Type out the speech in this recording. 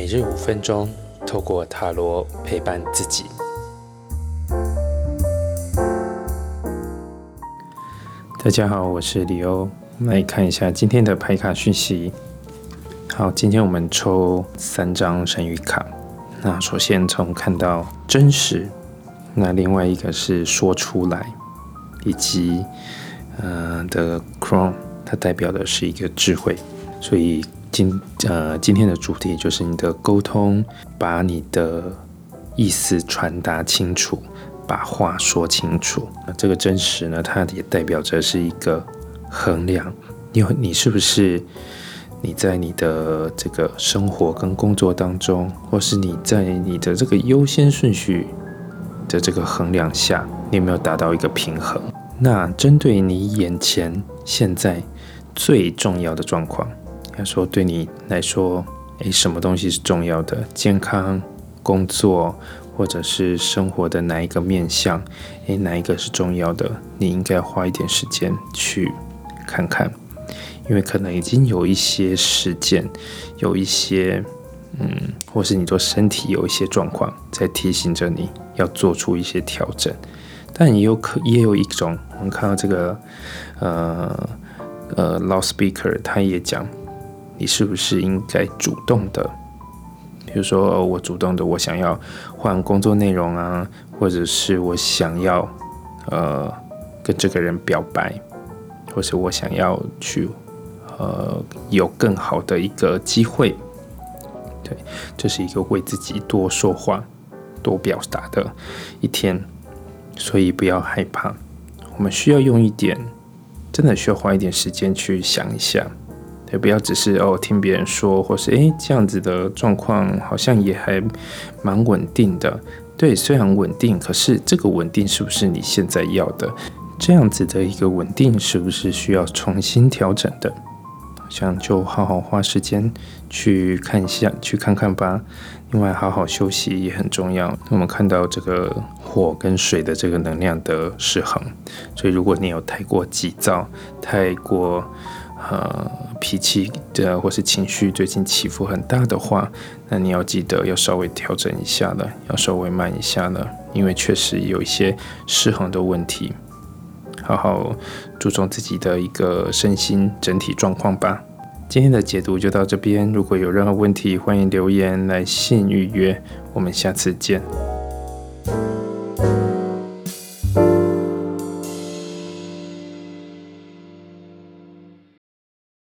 每日五分钟，透过塔罗陪伴自己。大家好，我是李欧，来看一下今天的牌卡讯息。好，今天我们抽三张神谕卡。那首先从看到真实，那另外一个是说出来，以及呃的 crown，它代表的是一个智慧，所以。今呃，今天的主题就是你的沟通，把你的意思传达清楚，把话说清楚。那这个真实呢，它也代表着是一个衡量，你你是不是你在你的这个生活跟工作当中，或是你在你的这个优先顺序的这个衡量下，你有没有达到一个平衡？那针对你眼前现在最重要的状况。他说：“对你来说，诶，什么东西是重要的？健康、工作，或者是生活的哪一个面向？诶，哪一个是重要的？你应该花一点时间去看看，因为可能已经有一些事件，有一些，嗯，或是你做身体有一些状况，在提醒着你要做出一些调整。但也有可，也有一种，我们看到这个，呃呃，老 speaker 他也讲。”你是不是应该主动的？比如说，我主动的，我想要换工作内容啊，或者是我想要呃跟这个人表白，或是我想要去呃有更好的一个机会。对，这是一个为自己多说话、多表达的一天，所以不要害怕。我们需要用一点，真的需要花一点时间去想一下。也不要只是哦听别人说，或是诶这样子的状况好像也还蛮稳定的。对，虽然稳定，可是这个稳定是不是你现在要的？这样子的一个稳定是不是需要重新调整的？想就好好花时间去看一下，去看看吧。另外，好好休息也很重要。我们看到这个火跟水的这个能量的失衡，所以如果你有太过急躁，太过。呃，脾气的或是情绪最近起伏很大的话，那你要记得要稍微调整一下了，要稍微慢一下了，因为确实有一些失衡的问题。好好注重自己的一个身心整体状况吧。今天的解读就到这边，如果有任何问题，欢迎留言来信预约。我们下次见。